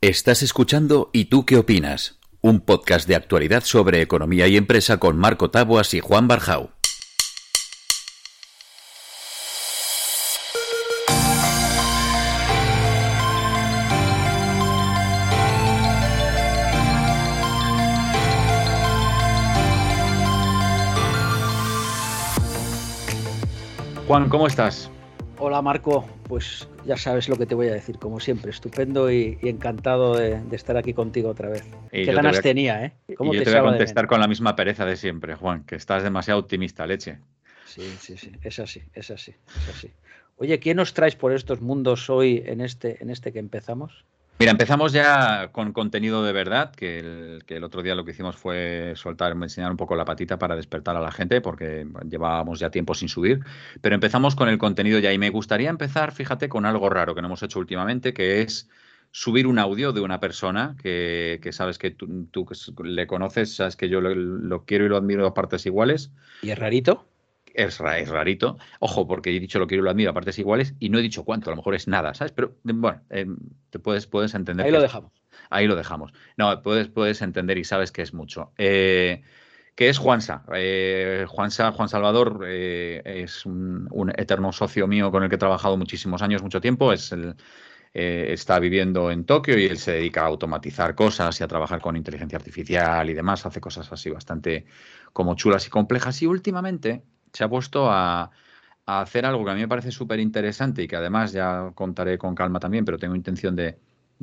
Estás escuchando ¿Y tú qué opinas? Un podcast de actualidad sobre economía y empresa con Marco Taboas y Juan Barjau. Juan, ¿cómo estás? Hola Marco, pues ya sabes lo que te voy a decir, como siempre, estupendo y, encantado de, estar aquí contigo otra vez. Qué ganas tenía, ¿eh? ¿Cómo y yo te, voy a contestar con la misma pereza de siempre, Juan, que estás demasiado optimista, leche. Sí, sí, sí, es así, es así, es así. Oye, ¿quién nos traes por estos mundos hoy en este, en este que empezamos? Mira, empezamos ya con contenido de verdad, que el, que el, otro día lo que hicimos fue soltar, enseñar un poco la patita para despertar a la gente, porque llevábamos ya tiempo sin subir. Pero empezamos con el contenido ya. Y me gustaría empezar, fíjate, con algo raro que no hemos hecho últimamente, que es subir un audio de una persona que, sabes que tú, le conoces, sabes que yo lo, lo, quiero y lo admiro a partes iguales. ¿Y es rarito? Es, rarito. Ojo, porque he dicho lo quiero y lo admiro a partes iguales y no he dicho cuánto, a lo mejor es nada, ¿sabes? Pero bueno, eh, te puedes, puedes entender. Ahí lo dejamos. Ahí lo dejamos. No, puedes, puedes entender y sabes que es mucho. Eh, que es Juansa. Eh, Juansa, Juan Salvador es un, eterno socio mío con el que he trabajado muchísimos años, mucho tiempo. Es el, está viviendo en Tokio y él se dedica a automatizar cosas y a trabajar con inteligencia artificial y demás. Hace cosas así bastante como chulas y complejas. Y últimamente se ha puesto a, hacer algo que a mí me parece súper interesante y que además ya contaré con calma también, pero tengo intención de,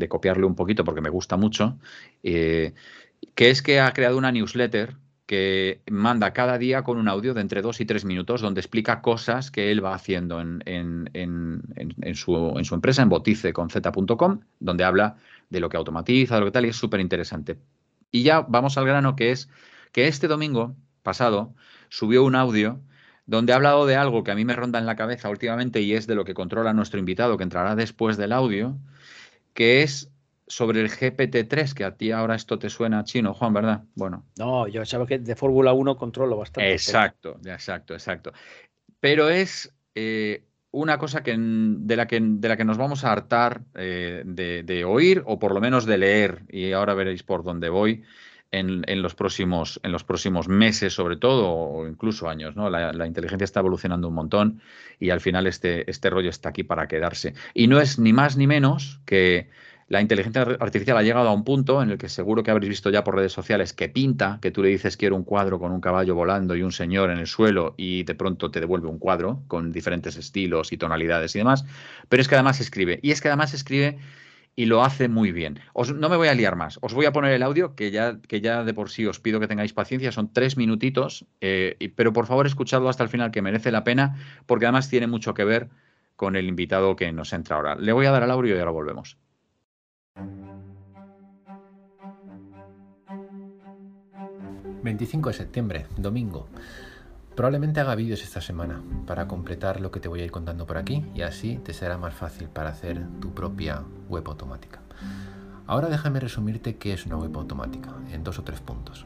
copiarle un poquito porque me gusta mucho, eh, que es que ha creado una newsletter que manda cada día con un audio de entre dos y tres minutos donde explica cosas que él va haciendo en, su, en su, empresa, en botice con z.com, donde habla de lo que automatiza, de lo que tal, y es súper interesante. Y ya vamos al grano, que es que este domingo pasado subió un audio donde ha hablado de algo que a mí me ronda en la cabeza últimamente y es de lo que controla nuestro invitado, que entrará después del audio, que es sobre el GPT-3, que a ti ahora esto te suena chino, Juan, ¿verdad? Bueno. No, yo sabes que de Fórmula 1 controlo bastante. Exacto, exacto, exacto. Pero es eh, una cosa que, de, la que, de la que nos vamos a hartar eh, de, de, oír o por lo menos de leer, y ahora veréis por dónde voy, en, los próximos, en los próximos meses, sobre todo, o incluso años. ¿no? La, inteligencia está evolucionando un montón y al final este, este rollo está aquí para quedarse. Y no es ni más ni menos que la inteligencia artificial ha llegado a un punto en el que seguro que habréis visto ya por redes sociales que pinta, que tú le dices quiero un cuadro con un caballo volando y un señor en el suelo y de pronto te devuelve un cuadro con diferentes estilos y tonalidades y demás, pero es que además escribe. Y es que además escribe y lo hace muy bien. no me voy a liar más, os voy a poner el audio, que ya, que ya de por sí os pido que tengáis paciencia, son tres minutitos, eh, pero por favor escuchadlo hasta el final, que merece la pena, porque además tiene mucho que ver con el invitado que nos entra ahora. Le voy a dar al audio y ahora volvemos. ...25 de septiembre, domingo... Probablemente haga vídeos esta semana para completar lo que te voy a ir contando por aquí y así te será más fácil para hacer tu propia web automática. Ahora déjame resumirte qué es una web automática en dos o tres puntos.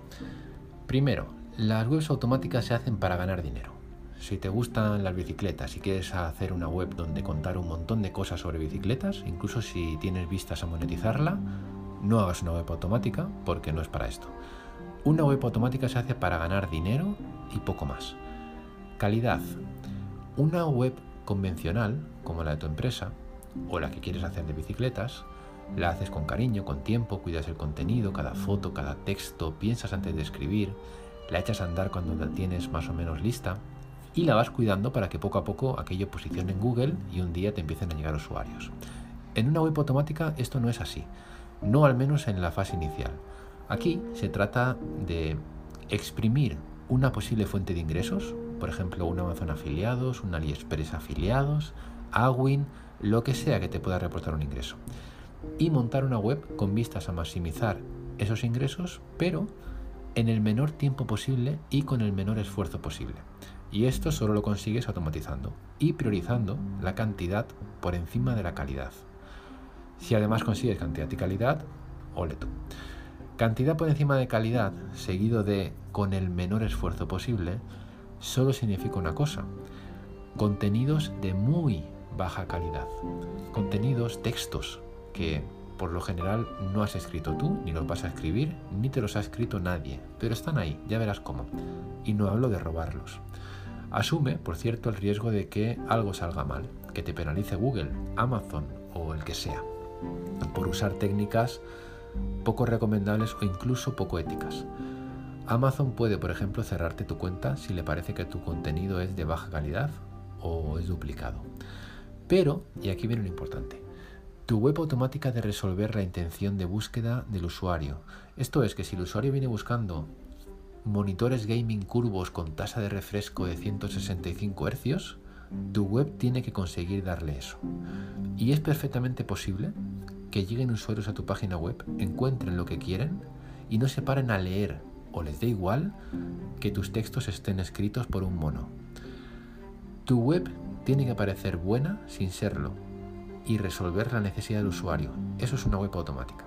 Primero, las webs automáticas se hacen para ganar dinero. Si te gustan las bicicletas y quieres hacer una web donde contar un montón de cosas sobre bicicletas, incluso si tienes vistas a monetizarla, no hagas una web automática porque no es para esto. Una web automática se hace para ganar dinero y poco más. Calidad. Una web convencional, como la de tu empresa, o la que quieres hacer de bicicletas, la haces con cariño, con tiempo, cuidas el contenido, cada foto, cada texto, piensas antes de escribir, la echas a andar cuando la tienes más o menos lista y la vas cuidando para que poco a poco aquello posicione en Google y un día te empiecen a llegar usuarios. En una web automática esto no es así, no al menos en la fase inicial. Aquí se trata de exprimir una posible fuente de ingresos, por ejemplo, un Amazon afiliados, un AliExpress afiliados, Awin, lo que sea que te pueda reportar un ingreso. Y montar una web con vistas a maximizar esos ingresos, pero en el menor tiempo posible y con el menor esfuerzo posible. Y esto solo lo consigues automatizando y priorizando la cantidad por encima de la calidad. Si además consigues cantidad y calidad, ole tú. Cantidad por encima de calidad, seguido de con el menor esfuerzo posible, solo significa una cosa. Contenidos de muy baja calidad. Contenidos, textos que por lo general no has escrito tú, ni los vas a escribir, ni te los ha escrito nadie, pero están ahí, ya verás cómo. Y no hablo de robarlos. Asume, por cierto, el riesgo de que algo salga mal, que te penalice Google, Amazon o el que sea, por usar técnicas poco recomendables o incluso poco éticas. Amazon puede, por ejemplo, cerrarte tu cuenta si le parece que tu contenido es de baja calidad o es duplicado. Pero, y aquí viene lo importante, tu web automática de resolver la intención de búsqueda del usuario. Esto es que si el usuario viene buscando monitores gaming curvos con tasa de refresco de 165 Hz, tu web tiene que conseguir darle eso. Y es perfectamente posible que lleguen usuarios a tu página web, encuentren lo que quieren y no se paren a leer o les dé igual que tus textos estén escritos por un mono. Tu web tiene que parecer buena sin serlo y resolver la necesidad del usuario. Eso es una web automática.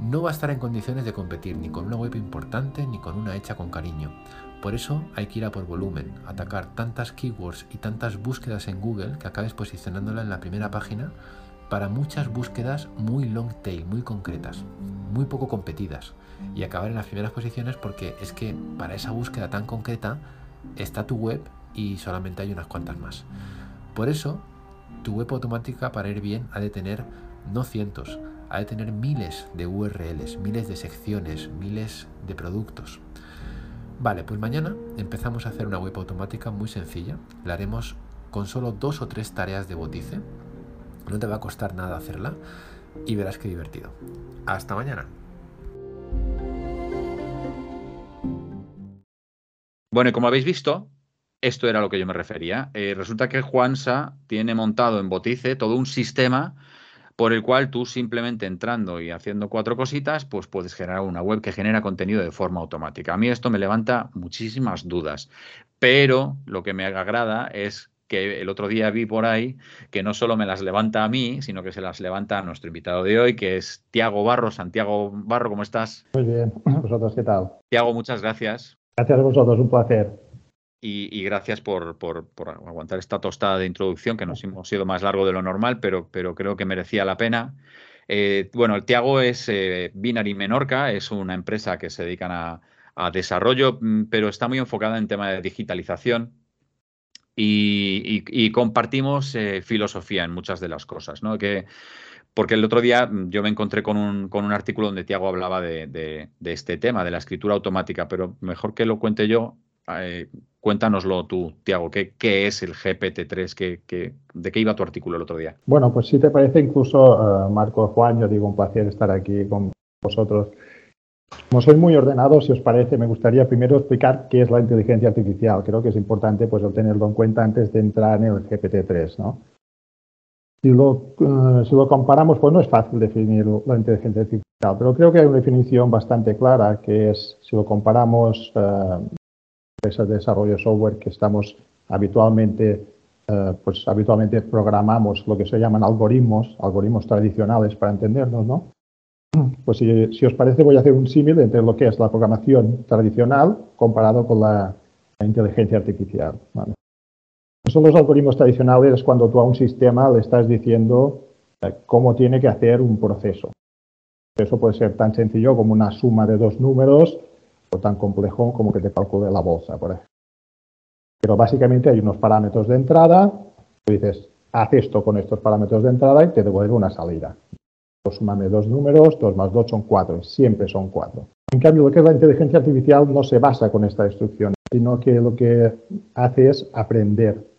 No va a estar en condiciones de competir ni con una web importante ni con una hecha con cariño. Por eso hay que ir a por volumen, atacar tantas keywords y tantas búsquedas en Google que acabes posicionándola en la primera página para muchas búsquedas muy long tail, muy concretas, muy poco competidas y acabar en las primeras posiciones porque es que para esa búsqueda tan concreta está tu web y solamente hay unas cuantas más. Por eso, tu web automática para ir bien ha de tener no cientos, ha de tener miles de URLs, miles de secciones, miles de productos. Vale, pues mañana empezamos a hacer una web automática muy sencilla. La haremos con solo dos o tres tareas de botice no te va a costar nada hacerla y verás qué divertido. Hasta mañana. Bueno, y como habéis visto, esto era a lo que yo me refería. Eh, resulta que Juansa tiene montado en Botice todo un sistema por el cual tú simplemente entrando y haciendo cuatro cositas, pues puedes generar una web que genera contenido de forma automática. A mí esto me levanta muchísimas dudas, pero lo que me agrada es que el otro día vi por ahí que no solo me las levanta a mí, sino que se las levanta a nuestro invitado de hoy, que es Tiago Barro. Santiago Barro, ¿cómo estás? Muy bien, vosotros qué tal. Tiago, muchas gracias. Gracias a vosotros, un placer. Y, gracias por, aguantar esta tostada de introducción, que nos hemos sido más largo de lo normal, pero, pero creo que merecía la pena. Eh, bueno, el Tiago es eh, Binary Menorca, es una empresa que se dedican a, a desarrollo, mm, pero está muy enfocada en tema de digitalización y, compartimos eh, filosofía en muchas de las cosas, ¿no? Que, porque el otro día mm, yo me encontré con un, con un artículo donde Tiago hablaba de, este tema, de la escritura automática, pero mejor que lo cuente yo, eh, cuéntanoslo tú, Tiago, ¿qué, qué es el GPT-3? ¿Qué, de qué iba tu artículo el otro día? Bueno, pues si te parece, incluso, uh, Marco, Juan, yo digo un placer estar aquí con vosotros. Como soy muy ordenado, si os parece, me gustaría primero explicar qué es la inteligencia artificial. Creo que es importante pues, tenerlo en cuenta antes de entrar en el GPT-3. ¿no? Si, lo, eh, si lo comparamos, pues no es fácil definir la inteligencia artificial, pero creo que hay una definición bastante clara, que es, si lo comparamos, eh, empresas de desarrollo de software que estamos habitualmente, eh, pues habitualmente programamos lo que se llaman algoritmos, algoritmos tradicionales para entendernos, ¿no? Pues si, os parece, voy a hacer un símil entre lo que es la programación tradicional comparado con la, inteligencia artificial. Son los algoritmos tradicionales cuando tú a un sistema le estás diciendo eh, cómo tiene que hacer un proceso. Eso puede ser tan sencillo como una suma de dos números o tan complejo como que te calcule la bolsa, por ejemplo. Pero básicamente hay unos parámetros de entrada, tú dices, haz esto con estos parámetros de entrada y te devuelve una salida. Súmame dos números, dos más dos son cuatro, siempre son cuatro. En cambio, lo que es la inteligencia artificial no se basa con esta instrucción, sino que lo que hace es aprender.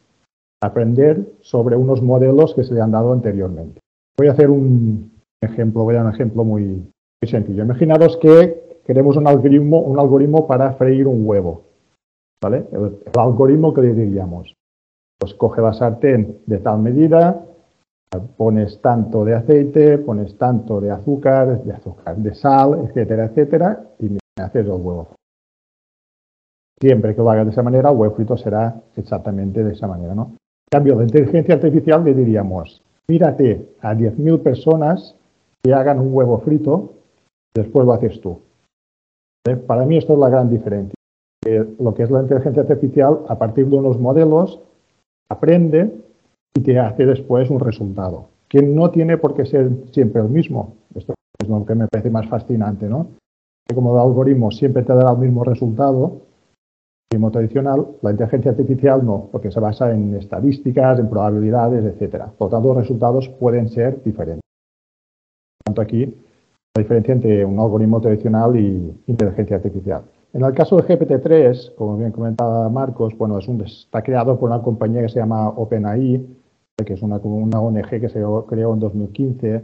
Aprender sobre unos modelos que se le han dado anteriormente. Voy a hacer un ejemplo, voy a un ejemplo muy, sencillo. Imaginaros que queremos un algoritmo, un algoritmo para freír un huevo. ¿Vale? El, el algoritmo que le diríamos. Pues coge la sartén de tal medida, Pones tanto de aceite, pones tanto de azúcar, de azúcar, de sal, etcétera, etcétera, y me haces el huevo. Siempre que lo hagas de esa manera, el huevo frito será exactamente de esa manera, ¿no? Cambio, la inteligencia artificial le diríamos, mírate a 10.000 personas que hagan un huevo frito, después lo haces tú. Para mí esto es la gran diferencia. lo que es la inteligencia artificial, a partir de unos modelos, aprende y te hace después un resultado. que no tiene por qué ser siempre el mismo. Esto es lo que me parece más fascinante, ¿no? Que como el algoritmo siempre te dará el mismo resultado, tradicional, la inteligencia artificial no, porque se basa en estadísticas, en probabilidades, etcétera. Por tanto, los resultados pueden ser diferentes. Por tanto, aquí la diferencia entre un algoritmo tradicional y inteligencia artificial. En el caso de GPT-3, como bien comentaba Marcos, bueno, está creado por una compañía que se llama OpenAI, que es una ONG que se creó en 2015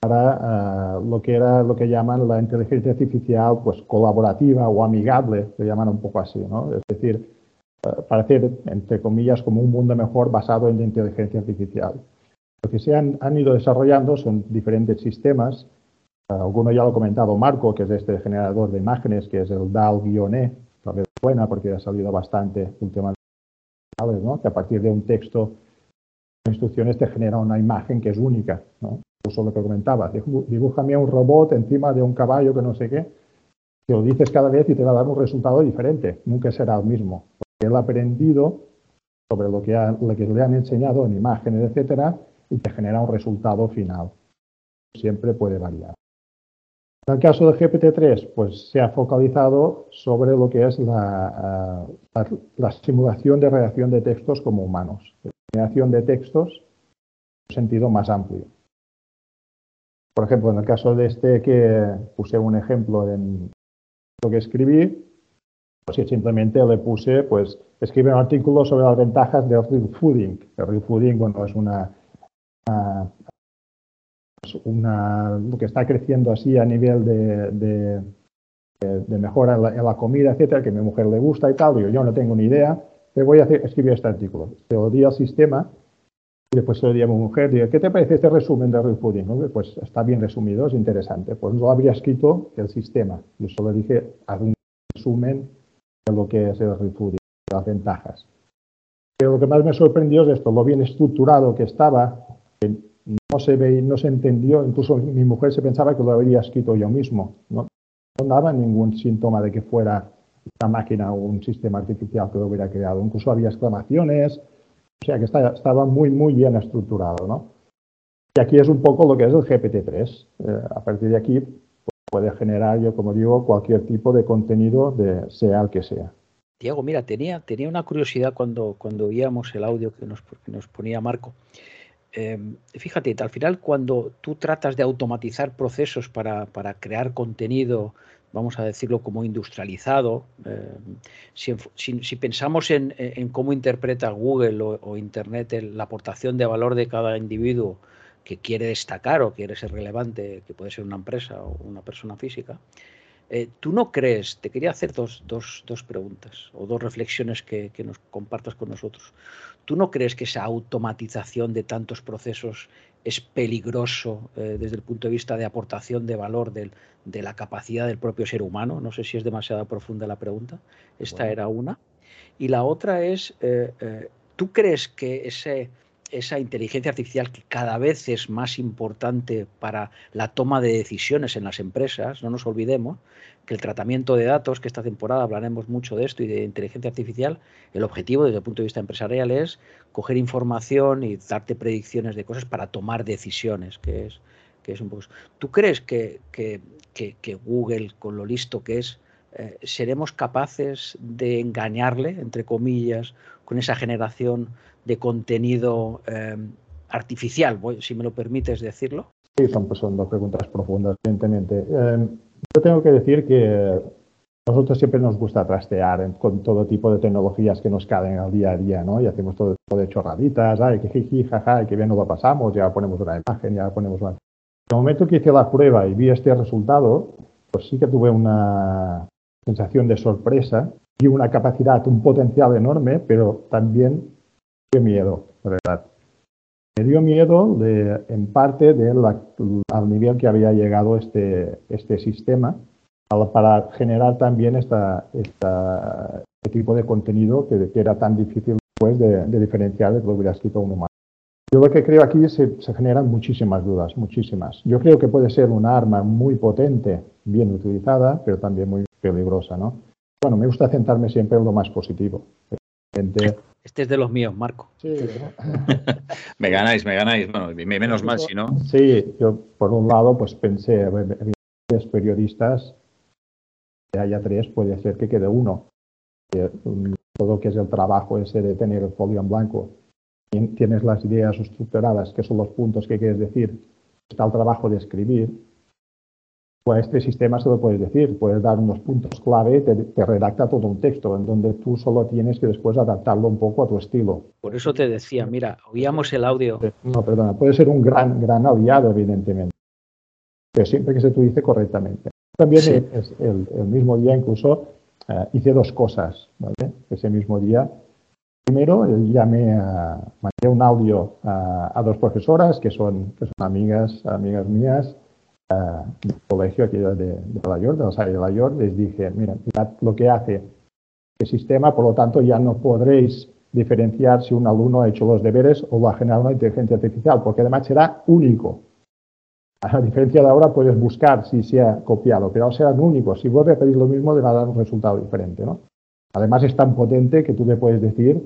para uh, lo que era lo que llaman la inteligencia artificial pues colaborativa o amigable, se llaman un poco así, ¿no? Es decir, uh, para hacer, entre comillas, como un mundo mejor basado en la inteligencia artificial. Lo que se han, han ido desarrollando son diferentes sistemas alguno ya lo ha comentado Marco, que es este generador de imágenes, que es el DAL-E, tal vez buena porque ha salido bastante últimamente, ¿no? que a partir de un texto instrucciones te genera una imagen que es única. ¿no? Eso lo que comentaba, dibújame un robot encima de un caballo que no sé qué, que lo dices cada vez y te va a dar un resultado diferente, nunca será el mismo. Porque él ha aprendido sobre lo que, le han enseñado en imágenes, etcétera, y te genera un resultado final. Siempre puede variar. En el caso de GPT-3, pues se ha focalizado sobre lo que es la, la, simulación de redacción de textos como humanos. Generación de textos en sentido más amplio. Por ejemplo, en el caso de este que puse un ejemplo en lo que escribí, pues simplemente le puse, pues, escribe un artículo sobre las ventajas del real fooding. El real fooding, bueno, es una una, lo que está creciendo así a nivel de, de, de mejora en la, comida, etcétera, que a mi mujer le gusta y tal, yo, yo no tengo ni idea, pero voy a hacer, escribir este artículo. Se lo di al sistema y después se lo di a mi mujer, digo, ¿qué te parece este resumen de real fooding? Pues está bien resumido, es interesante. Pues no lo habría escrito el sistema. Yo solo dije, haz un resumen de lo que es el fooding, de las ventajas. Pero lo que más me sorprendió es esto, lo bien estructurado que estaba, no se ve, no se entendió, incluso mi mujer se pensaba que lo habría escrito yo mismo. No, daba ningún síntoma de que fuera una máquina o un sistema artificial que lo hubiera creado. Incluso había exclamaciones, o sea que estaba, muy, muy bien estructurado. ¿no? Y aquí es un poco lo que es el GPT-3. Eh, a partir de aquí puede generar, yo como digo, cualquier tipo de contenido, de, sea el que sea. Diego, mira, tenía, tenía una curiosidad cuando, cuando oíamos el audio que nos, que nos ponía Marco. Em, fíjate, al final cuando tú tratas de automatizar procesos para, crear contenido, vamos a decirlo como industrializado, em, si, pensamos en, cómo interpreta Google o, Internet la aportación de valor de cada individuo que quiere destacar o quiere ser relevante, que puede ser una empresa o una persona física, eh, ¿Tú no crees, te quería hacer dos, preguntas o dos reflexiones que, nos compartas con nosotros, ¿tú no crees que esa automatización de tantos procesos es peligroso eh, desde el punto de vista de aportación de valor de la capacidad del propio ser humano? No sé si es demasiado profunda la pregunta. Esta era una. Y la otra es, eh, ¿tú crees que ese esa inteligencia artificial que cada vez es más importante para la toma de decisiones en las empresas, no nos olvidemos que el tratamiento de datos, que esta temporada hablaremos mucho de esto y de inteligencia artificial, el objetivo desde el punto de vista empresarial es coger información y darte predicciones de cosas para tomar decisiones, que es, que es un poco... ¿Tú crees que, que, que, Google, con lo listo que es, eh, seremos capaces de engañarle, entre comillas, con esa generación de contenido eh, artificial, si me lo permites decirlo? Sí, son, dos preguntas profundas, evidentemente. Eh, yo tengo que decir que nosotros siempre nos gusta trastear con todo tipo de tecnologías que nos caen al día a día, ¿no? Y hacemos todo tipo de chorraditas, ay, que jiji, jaja, que bien nos lo pasamos, ya ponemos una imagen, ya ponemos una... En el momento que hice la prueba y vi este resultado, pues sí que tuve una sensación de sorpresa y una capacidad, un potencial enorme, pero también dio miedo, verdad. Me dio miedo de, en parte de al nivel que había llegado este, este sistema para generar también esta, esta, este tipo de contenido que, era tan difícil después de, diferenciar de lo que hubiera escrito un humano. Yo lo que creo aquí se, se generan muchísimas dudas, muchísimas. Yo creo que puede ser un arma muy potente, bien utilizada, pero también muy peligrosa, ¿no? Bueno, me gusta centrarme siempre en lo más positivo Este es de los míos, Marco. Sí. me ganáis, me ganáis. Bueno, menos mal si no. Sí, yo por un lado pues pensé, tres periodistas, que haya tres, puede ser que quede uno. Todo lo que es el trabajo ese de tener el folio en blanco, tienes las ideas estructuradas, que son los puntos que quieres decir, está el trabajo de escribir, pues este sistema se lo puedes decir, puedes dar unos puntos clave, te, te, redacta todo un texto, en donde tú solo tienes que después adaptarlo un poco a tu estilo. Por eso te decía, mira, oíamos el audio. No, perdona, puede ser un gran, gran aliado, evidentemente, pero siempre que se utilice correctamente. También es el, mismo día incluso eh, hice dos cosas, ¿vale? Ese mismo día. Primero, eh, llamé a, mandé un audio a, dos profesoras que son, que son amigas, amigas mías, del colegio aquí de, de Nueva York, de la de Nueva York, les dije, mira, lo que hace el sistema, por lo tanto ya no podréis diferenciar si un alumno ha hecho los deberes o lo ha generado una inteligencia artificial, porque además será único. A diferencia de ahora, puedes buscar si se ha copiado, pero serán únicos. Si vuelve a pedir lo mismo, le va a dar un resultado diferente. ¿no? Además, es tan potente que tú le puedes decir,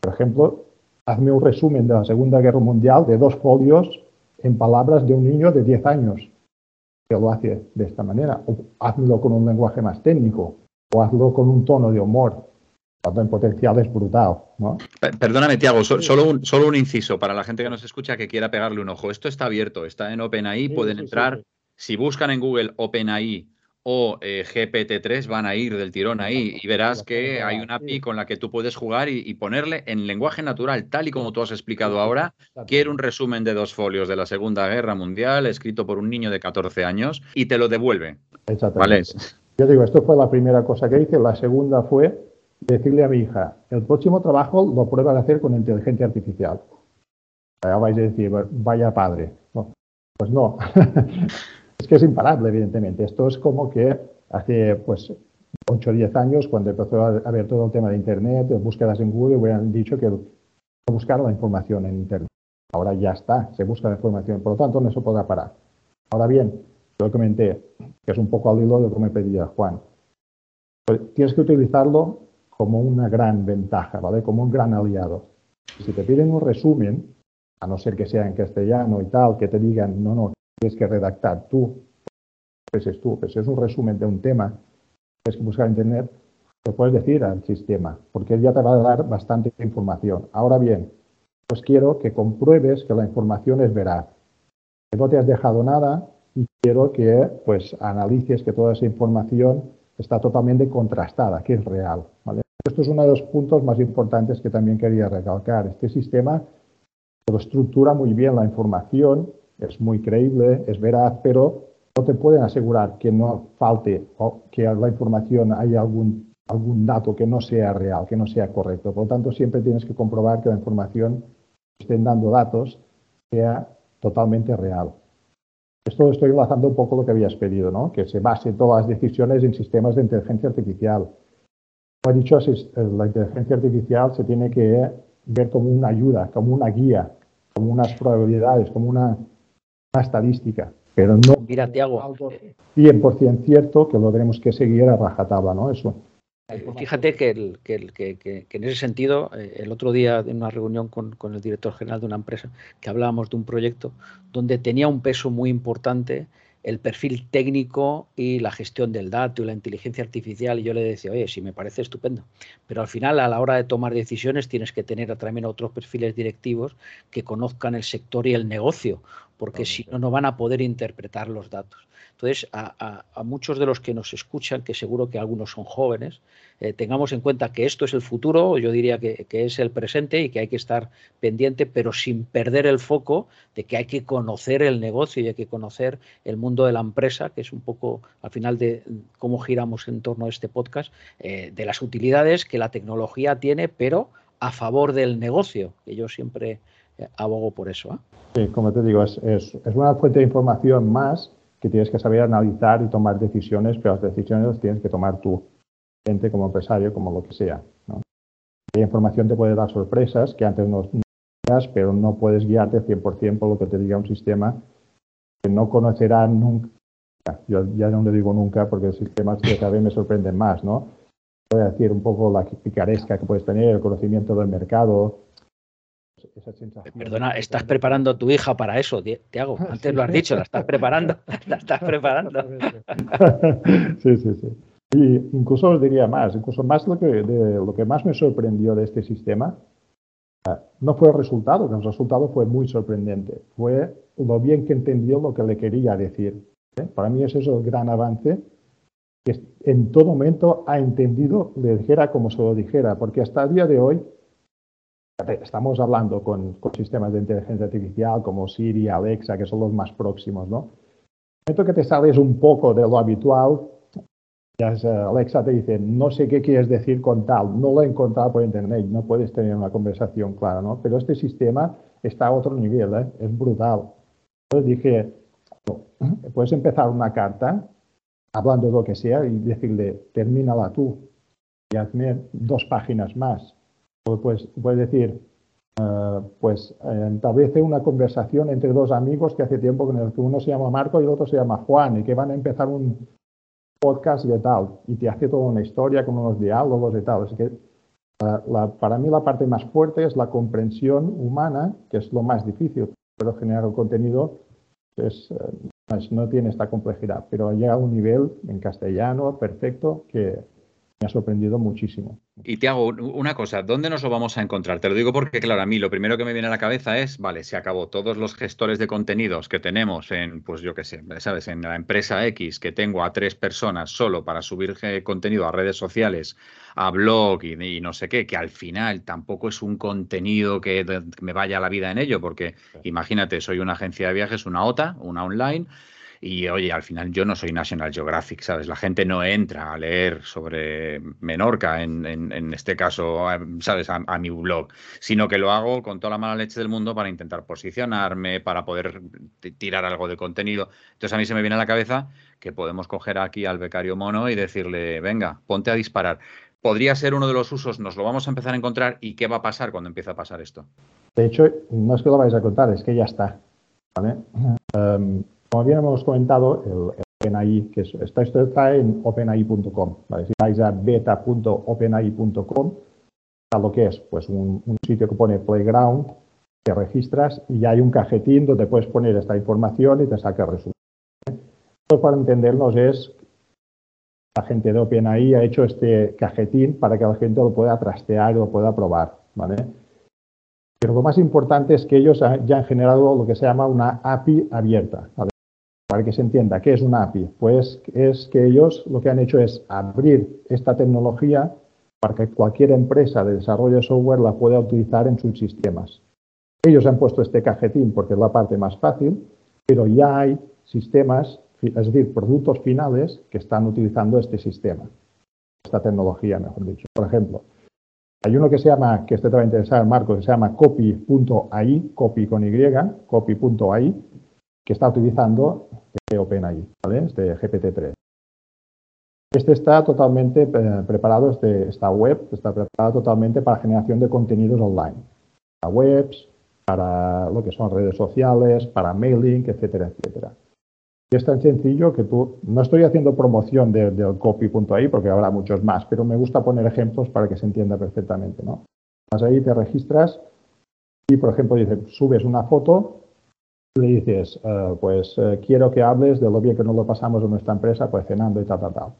por ejemplo, hazme un resumen de la Segunda Guerra Mundial de dos folios en palabras de un niño de 10 años que lo hace de esta manera. O hazlo con un lenguaje más técnico, o hazlo con un tono de humor. Cuando en potencial es brutal. ¿no? Perdóname, Tiago, solo, un, solo un inciso para la gente que nos escucha que quiera pegarle un ojo. Esto está abierto, está en OpenAI, pueden entrar. Si buscan en Google OpenAI o eh, GPT-3 van a ir del tirón ahí y verás que hay una API con la que tú puedes jugar y, ponerle en lenguaje natural, tal y como tú has explicado ahora, quiero un resumen de dos folios de la Segunda Guerra Mundial escrito por un niño de 14 años y te lo devuelve. ¿Vale? Yo digo, esto fue la primera cosa que hice. La segunda fue decirle a mi hija, el próximo trabajo lo prueba de hacer con inteligencia artificial. Ya vais a decir, vaya padre. pues no. Es que es imparable, evidentemente. Esto es como que hace pues 8 o 10 años, cuando empezó a haber todo el tema de Internet, búsquedas en Google, hubieran dicho que buscar la información en Internet. Ahora ya está, se busca la información, por lo tanto no se podrá parar. Ahora bien, yo comenté, que es un poco al hilo de lo que me pedía Juan, pues tienes que utilizarlo como una gran ventaja, ¿vale? Como un gran aliado. Si te piden un resumen, a no ser que sea en castellano y tal, que te digan, no, no, tienes que redactar tú, pues es tú, pues es un resumen de un tema, tienes que buscar en Internet, lo puedes decir al sistema, porque él ya te va a dar bastante información. Ahora bien, pues quiero que compruebes que la información es veraz, que no te has dejado nada y quiero que pues analices que toda esa información está totalmente contrastada, que es real. Esto es uno de los puntos más importantes que también quería recalcar. Este sistema lo estructura muy bien la información es muy creíble, es veraz, pero no te pueden asegurar que no falte o que la información haya algún, algún dato que no sea real, que no sea correcto. Por lo tanto, siempre tienes que comprobar que la información que estén dando datos sea totalmente real. Esto estoy enlazando un poco lo que habías pedido, ¿no? que se base todas las decisiones en sistemas de inteligencia artificial. Como he dicho, la inteligencia artificial se tiene que ver como una ayuda, como una guía, como unas probabilidades, como una estadística, pero no Mira, Tiago, 100% cierto que lo tenemos que seguir a rajatabla, ¿no? Eso. Fíjate que, que, en ese sentido, eh, el otro día en una reunión con, con, el director general de una empresa, que hablábamos de un proyecto donde tenía un peso muy importante el perfil técnico y la gestión del dato y la inteligencia artificial. Y yo le decía, oye, sí me parece estupendo. Pero al final, a la hora de tomar decisiones, tienes que tener también otros perfiles directivos que conozcan el sector y el negocio, porque si no, no van a poder interpretar los datos. Entonces, a, muchos de los que nos escuchan, que seguro que algunos son jóvenes, eh, tengamos en cuenta que esto es el futuro, yo diría que, es el presente y que hay que estar pendiente, pero sin perder el foco de que hay que conocer el negocio y hay que conocer el mundo de la empresa, que es un poco al final de cómo giramos en torno a este podcast, eh, de las utilidades que la tecnología tiene, pero a favor del negocio, que yo siempre abogo por eso. Sí, como te digo, es, es una fuente de información más que tienes que saber analizar y tomar decisiones, pero las decisiones las tienes que tomar tú, gente como empresario, como lo que sea. La información te puede dar sorpresas que antes no tenías, pero no puedes guiarte 100% por lo que te diga un sistema que no conocerá nunca. Yo ya no le digo nunca porque el sistema cada vez me sorprende más, ¿no? voy a decir, un poco la picaresca que puedes tener, el conocimiento del mercado. Perdona, estás preparando a tu hija para eso, Tiago. Antes lo has dicho, la estás preparando. La estás preparando. sí, sí, sí. Y incluso os diría más, incluso más lo que, de, lo que más me sorprendió de este sistema no fue el resultado, que el resultado fue muy sorprendente, fue lo bien que entendió lo que le quería decir. ¿eh? Para mí ese es el gran avance, que en todo momento ha entendido, le dijera como se lo dijera, porque hasta el día de hoy estamos hablando con, sistemas de inteligencia artificial como Siri, Alexa, que son los más próximos, ¿no? El momento que te sales un poco de lo habitual, ya eh, Alexa te dice, no sé qué quieres decir con tal, no lo he encontrado por internet, no puedes tener una conversación clara, ¿no? Pero este sistema está a otro nivel, ¿eh? es brutal. Entonces dije, puedes empezar una carta hablando de lo que sea y decirle, termínala tú y hazme dos páginas más. Pues, puedes decir, uh, pues eh, establece una conversación entre dos amigos que hace tiempo que uno se llama Marco y el otro se llama Juan y que van a empezar un podcast de tal y te hace toda una historia con unos diálogos y tal. Así que la, para mí la parte más fuerte es la comprensión humana, que es lo más difícil, pero generar contenido es, eh, no tiene esta complejidad, pero llega a un nivel en castellano perfecto que me ha sorprendido muchísimo. Y te hago una cosa, ¿dónde nos lo vamos a encontrar? Te lo digo porque, claro, a mí lo primero que me viene a la cabeza es, vale, se acabó todos los gestores de contenidos que tenemos en, pues yo qué sé, ¿sabes? En la empresa X, que tengo a tres personas solo para subir eh, contenido a redes sociales, a blog y, no sé qué, que al final tampoco es un contenido que me vaya la vida en ello, porque imagínate, soy una agencia de viajes, una OTA, una online, y oye, al final yo no soy National Geographic, ¿sabes? La gente no entra a leer sobre Menorca, en, este caso, ¿sabes? A, mi blog, sino que lo hago con toda la mala leche del mundo para intentar posicionarme, para poder tirar algo de contenido. Entonces a mí se me viene a la cabeza que podemos coger aquí al becario mono y decirle, venga, ponte a disparar. Podría ser uno de los usos, nos lo vamos a empezar a encontrar y qué va a pasar cuando empiece a pasar esto. De hecho, no es que lo vais a contar, es que ya está. ¿vale? Em, como habíamos comentado, el, OpenAI, que esto, está en openai.com. Si vais a beta.openai.com, lo que es pues un, sitio que pone Playground, te registras y hay un cajetín donde puedes poner esta información y te saca el resultado. Esto para entendernos es la gente de OpenAI ha hecho este cajetín para que la gente lo pueda trastear y lo pueda probar. Pero lo más importante es que ellos ya han generado lo que se llama una API abierta para que se entienda, ¿qué es una API? Pues es que ellos lo que han hecho es abrir esta tecnología para que cualquier empresa de desarrollo de software la pueda utilizar en sus sistemas. Ellos han puesto este cajetín porque es la parte más fácil, pero ya hay sistemas, es decir, productos finales que están utilizando este sistema, esta tecnología, mejor dicho. Por ejemplo, hay uno que se llama, que este te va a interesar, Marco, que se llama copy.ai, copy con Y, copy.ai, que está utilizando OpenAI, ¿vale? este GPT-3. Este está totalmente eh, preparado, este, esta web está preparada totalmente para generación de contenidos online, para webs, para lo que son redes sociales, para mailing, etcétera, etcétera. Y es tan sencillo que tú, no estoy haciendo promoción del de copy.ai porque habrá muchos más, pero me gusta poner ejemplos para que se entienda perfectamente. ¿no? Vas ahí, te registras y, por ejemplo, dices, subes una foto le dices, eh, pues eh, quiero que hables de lo bien que nos lo pasamos en nuestra empresa, pues cenando y tal, tal, tal.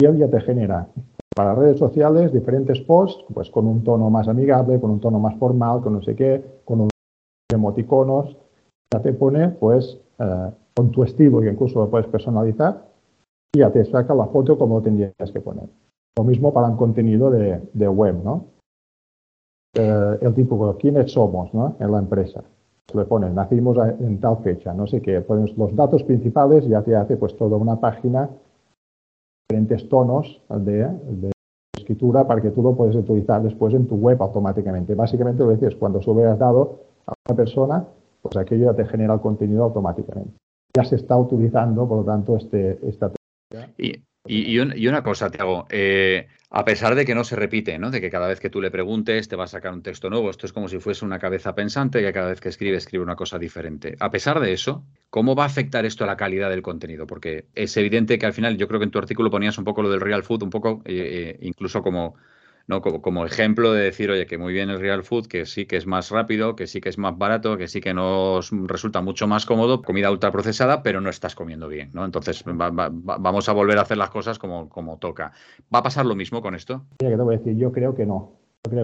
Y él ya te genera para redes sociales diferentes posts, pues con un tono más amigable, con un tono más formal, con no sé qué, con un emoticonos. Ya te pone, pues, eh, con tu estilo, que incluso lo puedes personalizar, y ya te saca la foto como lo tendrías que poner. Lo mismo para un contenido de, de web, ¿no? el tipo, ¿quiénes somos, ¿no? En la empresa le pones, nacimos en tal fecha, no sé qué, pones los datos principales y ya te hace pues toda una página, diferentes tonos de, escritura para que tú lo puedes utilizar después en tu web automáticamente. Básicamente lo decís, cuando subes dado a una persona, pues aquello ya te genera el contenido automáticamente. Ya se está utilizando, por lo tanto, este, esta y, Y, una cosa, Tiago, eh, a pesar de que no se repite, ¿no? De que cada vez que tú le preguntes te va a sacar un texto nuevo, esto es como si fuese una cabeza pensante que cada vez que escribe escribe una cosa diferente. A pesar de eso, ¿cómo va a afectar esto a la calidad del contenido? Porque es evidente que al final, yo creo que en tu artículo ponías un poco lo del real food, un poco eh, incluso como ¿no? Como, ejemplo de decir, oye, que muy bien el real food, que sí que es más rápido, que sí que es más barato, que sí que nos resulta mucho más cómodo, comida ultraprocesada, pero no estás comiendo bien, ¿no? Entonces vamos a volver a hacer las cosas como, como toca. ¿Va a pasar lo mismo con esto? yo creo que no.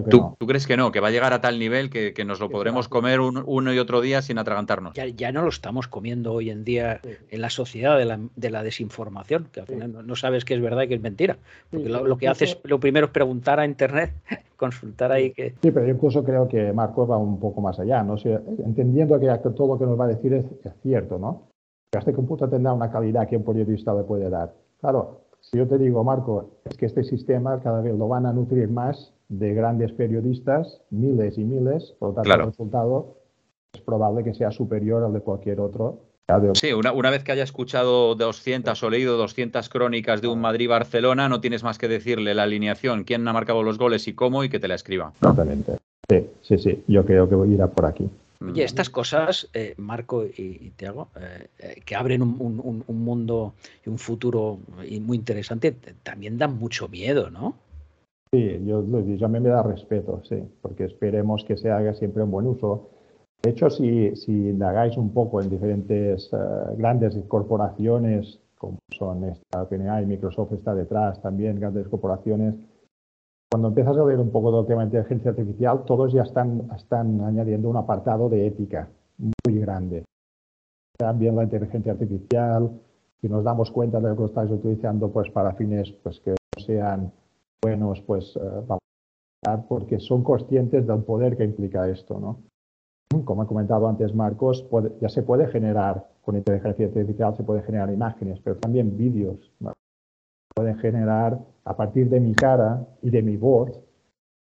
¿Tú, crees que no? ¿Que va a llegar a tal nivel que, nos lo podremos comer uno y otro día sin atragantarnos? Ya, no lo estamos comiendo hoy en día en la sociedad de la, desinformación, que al final no, sabes qué es verdad y qué es mentira. Porque lo, que haces, lo primero es preguntar a Internet, consultar ahí que... Sí, pero yo incluso creo que Marco va un poco más allá, ¿no? entendiendo que todo lo que nos va a decir es, cierto, ¿no? Que este cómputo tendrá una calidad que un periodista le puede dar. Claro, si yo te digo, Marco, es que este sistema cada vez lo van a nutrir más de grandes periodistas, miles y miles, por lo tanto el resultado es probable que sea superior al de cualquier otro. Sí, una, vez que haya escuchado 200 o leído 200 crónicas de un Madrid-Barcelona, no tienes más que decirle la alineación, quién ha marcado los goles y cómo, y que te la escriba. Exactamente. Sí, sí, sí, yo creo que voy a ir a por aquí. Oye, estas cosas, eh, Marco y, Tiago, eh, eh, que abren un, un, mundo y un futuro muy interesante, también dan mucho miedo, ¿no? Sí, yo dicho, a mí me da respeto, sí, porque esperemos que se haga siempre un buen uso. De hecho, si, si indagáis un poco en diferentes grandes corporaciones, como son esta OpenAI, Microsoft está detrás también, grandes corporaciones, cuando empiezas a leer un poco del tema de inteligencia artificial, todos ya están, están añadiendo un apartado de ética muy grande. También la inteligencia artificial, si nos damos cuenta de que lo estáis utilizando pues, para fines pues, que no sean buenos, pues uh, porque son conscientes del poder que implica esto. ¿no? Como ha comentado antes Marcos, ya se puede generar, con inteligencia artificial se puede generar imágenes, pero también vídeos. ¿no? pueden generar a partir de mi cara y de mi voz,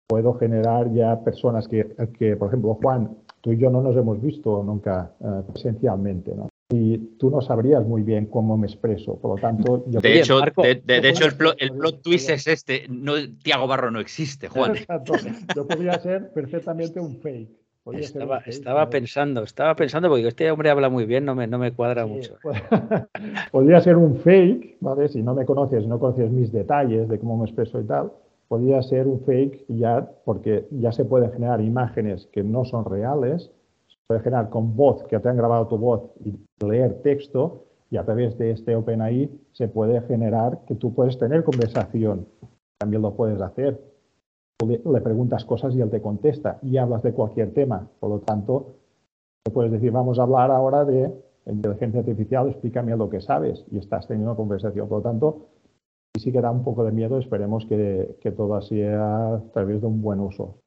puedo generar ya personas que, que por ejemplo, Juan, tú y yo no nos hemos visto nunca uh, presencialmente, ¿no? Y tú no sabrías muy bien cómo me expreso, por lo tanto... Yo de, hecho, de, de, hecho, el plot, el plot twist es este, no, Tiago Barro no existe, Juan. Exacto. Yo podría ser perfectamente un fake. Estaba, estaba pensando, estaba pensando, porque este hombre habla muy bien, no me, no me cuadra mucho. podría ser un fake, ¿vale? Si no me conoces, no conoces mis detalles de cómo me expreso y tal, podría ser un fake ya, porque ya se pueden generar imágenes que no son reales, se puede generar con voz, que te han grabado tu voz y leer texto, y a través de este OpenAI se puede generar que tú puedes tener conversación. También lo puedes hacer le preguntas cosas y él te contesta y hablas de cualquier tema. Por lo tanto, te puedes decir, vamos a hablar ahora de inteligencia artificial, explícame lo que sabes y estás teniendo una conversación. Por lo tanto, sí que da un poco de miedo, esperemos que, que todo sea a través de un buen uso.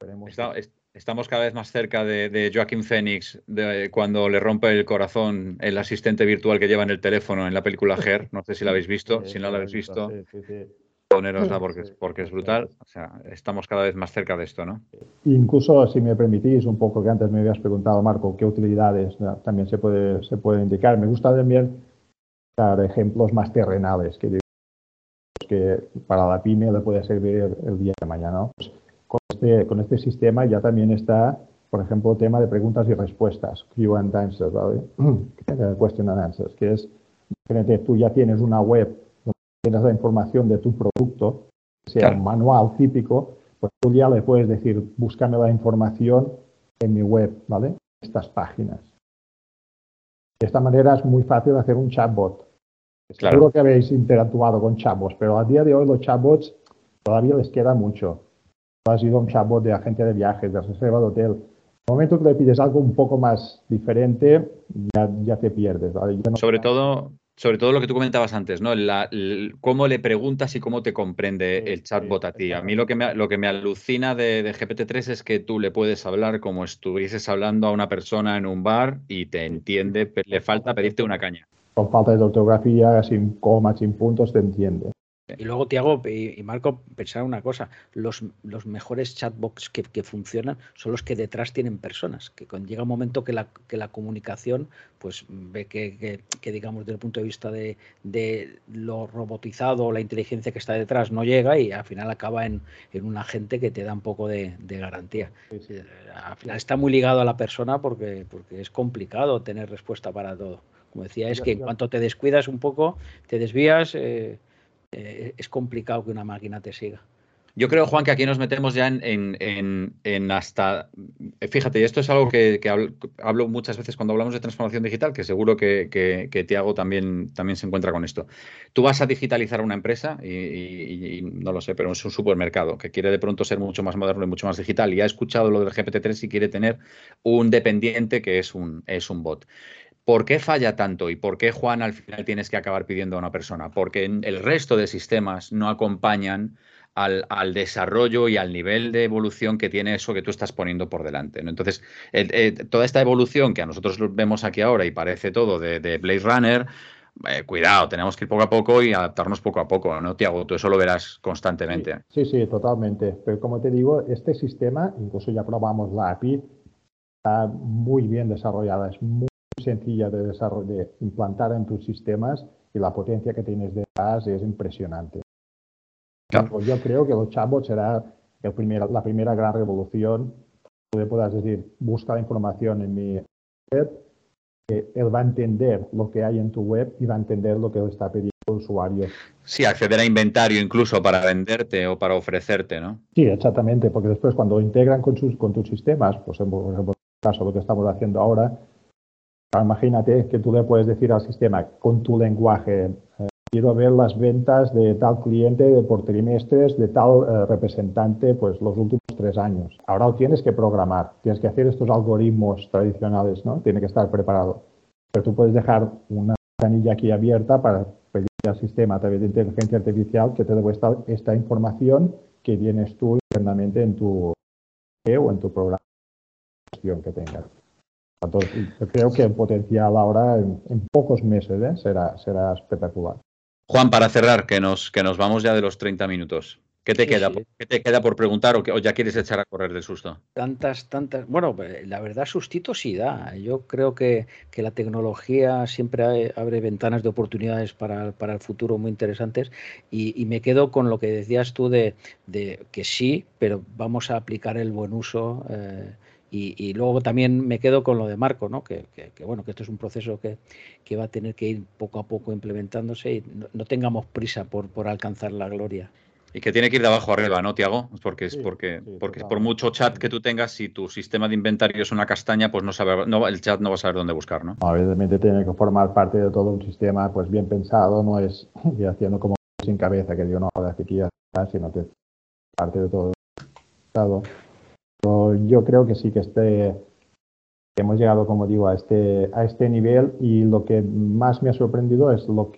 Estamos cada vez más cerca de, Joaquín Phoenix, de cuando le rompe el corazón el asistente virtual que lleva en el teléfono en la película Her. No sé si la habéis visto. si no la habéis visto, ponerosla porque, porque es brutal. O sea, estamos cada vez más cerca de esto, ¿no? Incluso, si me permitís, un poco que antes me habías preguntado, Marco, qué utilidades también se puede, se puede indicar. Me gusta también dar ejemplos más terrenales que, que para la pyme le puede servir el, día de mañana. Pues, este, con este sistema ya también está, por ejemplo, el tema de preguntas y respuestas, Q and answers, ¿vale? Question and answers, que es, tú ya tienes una web tienes la información de tu producto, sea un manual típico, pues tú ya le puedes decir, búscame la información en mi web, ¿vale? Estas páginas. De esta manera es muy fácil hacer un chatbot. Seguro que habéis interactuado con chatbots, pero a día de hoy los chatbots todavía les queda mucho. Ha sido un chatbot de agencia de viajes, de reserva de hotel. En el momento que le pides algo un poco más diferente, ya, ya te pierdes. Sobre todo, sobre todo lo que tú comentabas antes, ¿no? cómo le preguntas y cómo te comprende el chatbot a ti. A mí lo que me, lo que me alucina de, GPT-3 es que tú le puedes hablar como estuvieses hablando a una persona en un bar y te entiende, le falta pedirte una caña. Con falta de ortografía, sin comas, sin puntos, te entiende. Y luego, Tiago y, Marco, pensar una cosa, los, los mejores chatbots que, que, funcionan son los que detrás tienen personas, que cuando llega un momento que la, que la comunicación pues ve que, que, digamos, desde el punto de vista de, de, lo robotizado o la inteligencia que está detrás no llega y al final acaba en, en un agente que te da un poco de, de garantía. Al final está muy ligado a la persona porque, porque es complicado tener respuesta para todo. Como decía, es que en cuanto te descuidas un poco, te desvías... Eh, eh, es complicado que una máquina te siga. Yo creo, Juan, que aquí nos metemos ya en, hasta. Fíjate, esto es algo que, hablo, muchas veces cuando hablamos de transformación digital, que seguro que, que, Tiago también, también se encuentra con esto. Tú vas a digitalizar una empresa y, no lo sé, pero es un supermercado que quiere de pronto ser mucho más moderno y mucho más digital y ha escuchado lo del GPT-3 y quiere tener un dependiente que es un, es un bot. ¿Por qué falla tanto y por qué, Juan, al final tienes que acabar pidiendo a una persona? Porque el resto de sistemas no acompañan al, desarrollo y al nivel de evolución que tiene eso que tú estás poniendo por delante. Entonces, eh, toda esta evolución que a nosotros vemos aquí ahora y parece todo de, de Runner, eh, cuidado, tenemos que ir poco a poco y adaptarnos poco a poco, ¿no, Tiago? Tú eso lo verás constantemente. Sí, sí, totalmente. Pero como te digo, este sistema, incluso ya probamos la API, está muy bien desarrollada, es muy sencilla de, de implantar en tus sistemas y la potencia que tienes detrás es impresionante. Yo creo que los chatbots será el primer, la primera gran revolución. Donde puedas decir, busca la información en mi web, que él va a entender lo que hay en tu web y va a entender lo que está pidiendo el usuario. Sí, acceder a inventario incluso para venderte o para ofrecerte, ¿no? Sí, exactamente, porque después cuando lo integran con, sus, con tus sistemas, pues en, por ejemplo, en el caso lo que estamos haciendo ahora, Imagínate que tú le puedes decir al sistema con tu lenguaje, eh, quiero ver las ventas de tal cliente por trimestres, de tal eh, representante, pues los últimos tres años. Ahora lo tienes que programar, tienes que hacer estos algoritmos tradicionales, ¿no? Tiene que estar preparado. Pero tú puedes dejar una canilla aquí abierta para pedir al sistema a través de inteligencia artificial que te dé esta, información que tienes tú internamente en tu o en tu programa que tengas yo creo que el potencial ahora en, pocos meses ¿eh? será, será espectacular. Juan, para cerrar, que nos, que nos vamos ya de los 30 minutos. ¿Qué te, queda, ¿qué te queda por preguntar o, que, ya quieres echar a correr del susto? Tantas, tantas. Bueno, eh, la verdad, sustito sí da. Yo creo que, que la tecnología siempre abre ventanas de oportunidades para, para el futuro muy interesantes y, y, me quedo con lo que decías tú de, de, que sí, pero vamos a aplicar el buen uso. Eh, y, luego también me quedo con lo de Marco, ¿no? Que, bueno, que esto es un proceso que, que, va a tener que ir poco a poco implementándose y no, tengamos prisa por, por, alcanzar la gloria. Y que tiene que ir de abajo arriba, ¿no, Tiago? Porque es porque, porque por mucho chat que tú tengas, si tu sistema de inventario es una castaña, pues no sabe, no, el chat no va a saber dónde buscar, ¿no? Obviamente tiene que formar parte de todo un sistema pues bien pensado, no es ir haciendo como sin cabeza, que yo no ahora aquí sino que parte de todo yo creo que sí que este, hemos llegado, como digo, a este, a este nivel y lo que más me ha sorprendido es lo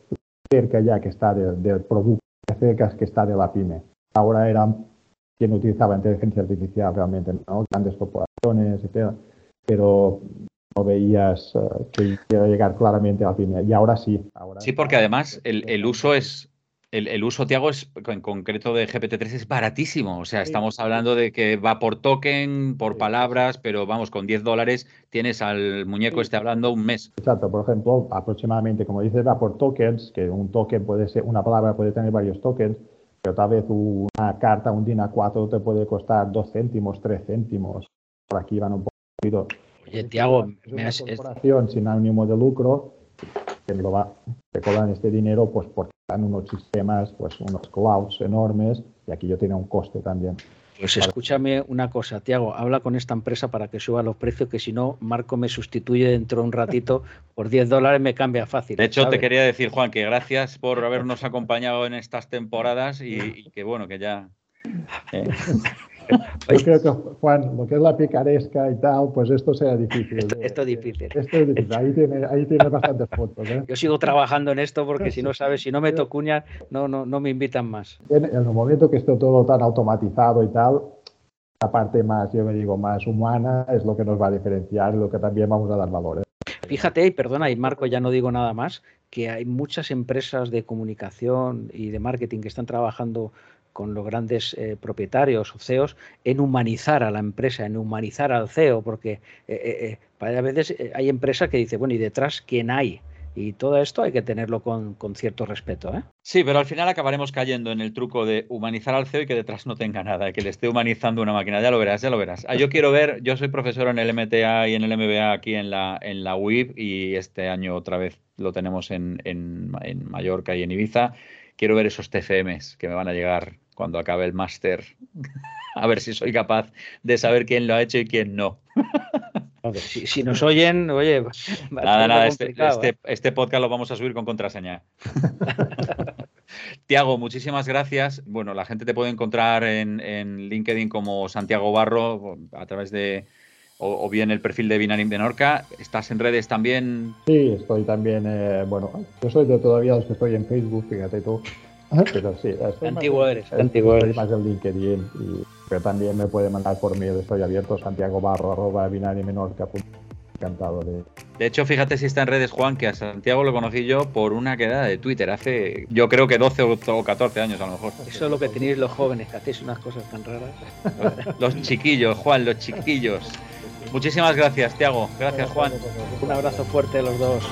cerca ya que está del producto, cerca que está de la pyme. Ahora era quien utilizaba inteligencia artificial realmente, ¿no? grandes corporaciones, etc. Pero no veías uh, que iba a llegar claramente a la pyme. Y ahora sí. Sí, porque además el, el uso es el, uso, Tiago, es, en concreto de GPT-3 es baratísimo. O sea, estamos hablando de que va por token, por palabras, pero vamos, con 10 dólares tienes al muñeco este hablando un mes. Exacto, por ejemplo, aproximadamente, como dices, va por tokens, que un token puede ser, una palabra puede tener varios tokens, pero tal vez una carta, un DIN A4 te puede costar 2 céntimos, 3 céntimos. Por aquí van un poquito. Oye, Tiago, es una corporación sin ánimo de lucro que lo va, te cobran este dinero pues porque unos sistemas, pues unos clouds enormes y aquí yo tiene un coste también. Pues escúchame una cosa, Tiago, habla con esta empresa para que suba los precios, que si no, Marco me sustituye dentro de un ratito, por 10 dólares me cambia fácil. De hecho, te quería decir, Juan, que gracias por habernos acompañado en estas temporadas y, que bueno, que ya... Eh, yo creo que, Juan, lo que es la picaresca y tal, pues esto sea difícil. Esto, es difícil. Esto es difícil. Ahí tiene, ahí tiene bastantes fotos. ¿eh? Yo sigo trabajando en esto porque si no sabes, si no meto cuña, no, no, no me invitan más. En, el momento que esté todo tan automatizado y tal, la parte más, yo me digo, más humana es lo que nos va a diferenciar y lo que también vamos a dar valor. ¿eh? Fíjate, y perdona, y Marco, ya no digo nada más, que hay muchas empresas de comunicación y de marketing que están trabajando con los grandes eh, propietarios o CEOs en humanizar a la empresa, en humanizar al CEO, porque eh, eh, a veces hay empresas que dicen, bueno, ¿y detrás quién hay? Y todo esto hay que tenerlo con, cierto respeto. ¿eh? Sí, pero al final acabaremos cayendo en el truco de humanizar al CEO y que detrás no tenga nada, que le esté humanizando una máquina. Ya lo verás, ya lo verás. Ah, yo quiero ver, yo soy profesor en el MTA y en el MBA aquí en la, en la UIP y este año otra vez lo tenemos en, en, en Mallorca y en Ibiza. Quiero ver esos TFMs que me van a llegar cuando acabe el máster. a ver si soy capaz de saber quién lo ha hecho y quién no. Si, nos oyen, oye, nada, nada, este, este, ¿eh? este, podcast lo vamos a subir con contraseña. Tiago, muchísimas gracias. Bueno, la gente te puede encontrar en, LinkedIn como Santiago Barro a través de, o, bien el perfil de Binarim de Norca. ¿Estás en redes también? Sí, estoy también, eh, bueno, yo soy de todavía los que estoy en Facebook, fíjate tú. Pero sí, antiguo eres, antiguo eres. más del LinkedIn y pero también me puede mandar por mail, estoy abierto, Santiago Barro, arroba encantado de... De hecho, fíjate si está en redes, Juan, que a Santiago lo conocí yo por una quedada de Twitter hace, yo creo que 12 o 14 años a lo mejor. Eso es lo que tenéis los jóvenes, que hacéis unas cosas tan raras. Los chiquillos, Juan, los chiquillos. Muchísimas gracias, Tiago. Gracias, Juan. Un abrazo fuerte a los dos.